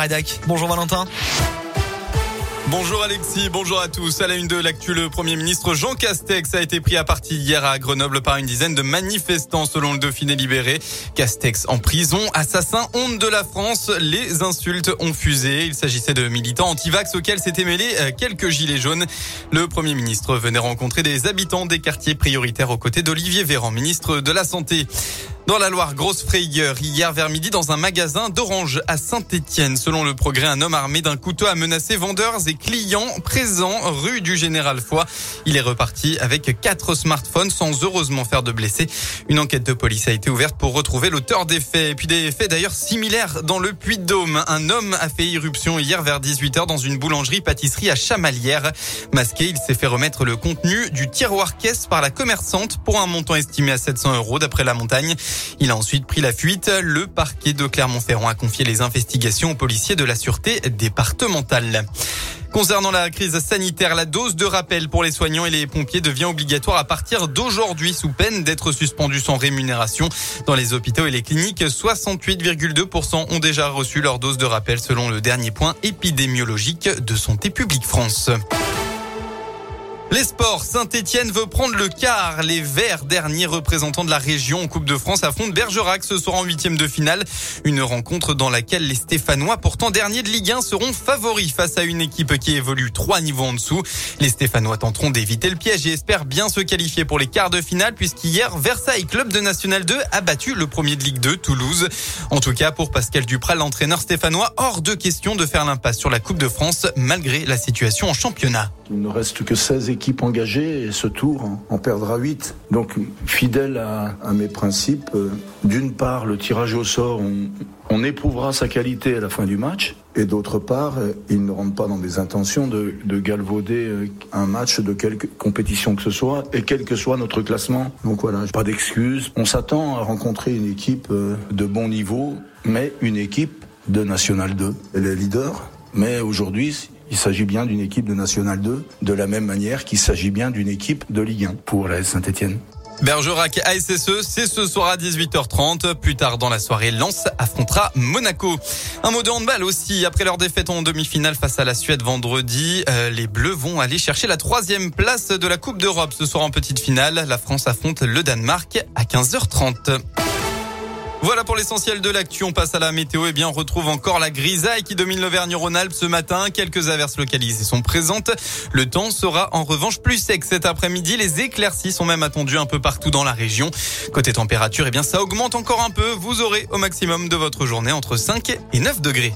Redac. Bonjour Valentin. Bonjour Alexis, bonjour à tous. À la une de l'actu, le Premier ministre Jean Castex a été pris à partie hier à Grenoble par une dizaine de manifestants selon le Dauphiné libéré. Castex en prison, assassin, honte de la France. Les insultes ont fusé. Il s'agissait de militants anti-vax auxquels s'étaient mêlés euh, quelques gilets jaunes. Le Premier ministre venait rencontrer des habitants des quartiers prioritaires aux côtés d'Olivier Véran, ministre de la Santé. Dans la Loire, grosse frayeur hier vers midi dans un magasin d'Orange à Saint-Étienne. Selon le progrès, un homme armé d'un couteau a menacé vendeurs et clients présents rue du Général Foy. Il est reparti avec quatre smartphones sans heureusement faire de blessés. Une enquête de police a été ouverte pour retrouver l'auteur des faits. Et puis des faits d'ailleurs similaires dans le Puy-de-Dôme. Un homme a fait irruption hier vers 18h dans une boulangerie-pâtisserie à Chamalières. Masqué, il s'est fait remettre le contenu du tiroir caisse par la commerçante pour un montant estimé à 700 euros d'après la montagne. Il a ensuite pris la fuite. Le parquet de Clermont-Ferrand a confié les investigations aux policiers de la sûreté départementale. Concernant la crise sanitaire, la dose de rappel pour les soignants et les pompiers devient obligatoire à partir d'aujourd'hui sous peine d'être suspendu sans rémunération. Dans les hôpitaux et les cliniques, 68,2% ont déjà reçu leur dose de rappel selon le dernier point épidémiologique de Santé publique France. Saint-Etienne veut prendre le quart. Les Verts, derniers représentants de la région en Coupe de France, affrontent Bergerac ce soir en huitième de finale. Une rencontre dans laquelle les Stéphanois, pourtant derniers de Ligue 1, seront favoris face à une équipe qui évolue trois niveaux en dessous. Les Stéphanois tenteront d'éviter le piège et espèrent bien se qualifier pour les quarts de finale puisqu'hier, Versailles, club de National 2, a battu le premier de Ligue 2, Toulouse. En tout cas, pour Pascal Duprat, l'entraîneur stéphanois, hors de question de faire l'impasse sur la Coupe de France malgré la situation en championnat. Il ne reste que 16 équipes et ce tour en perdra 8. Donc fidèle à, mes principes, euh, d'une part le tirage au sort, on, on, éprouvera sa qualité à la fin du match et d'autre part euh, il ne rentre pas dans mes intentions de, de, galvauder euh, un match de quelque compétition que ce soit et quel que soit notre classement. Donc voilà, pas d'excuses. On s'attend à rencontrer une équipe de bon niveau, mais une équipe de National 2. Elle est leader, mais aujourd'hui il s'agit bien d'une équipe de National 2, de la même manière qu'il s'agit bien d'une équipe de Ligue 1 pour la Saint-Etienne. Bergerac ASSE, c'est ce soir à 18h30. Plus tard dans la soirée, Lens affrontera Monaco. Un mot de handball aussi. Après leur défaite en demi-finale face à la Suède vendredi, euh, les Bleus vont aller chercher la troisième place de la Coupe d'Europe ce soir en petite finale. La France affronte le Danemark à 15h30. Voilà pour l'essentiel de l'actu. On passe à la météo. Eh bien, on retrouve encore la grisaille qui domine l'Auvergne-Rhône-Alpes ce matin. Quelques averses localisées sont présentes. Le temps sera en revanche plus sec cet après-midi. Les éclaircies sont même attendues un peu partout dans la région. Côté température, eh bien, ça augmente encore un peu. Vous aurez au maximum de votre journée entre 5 et 9 degrés.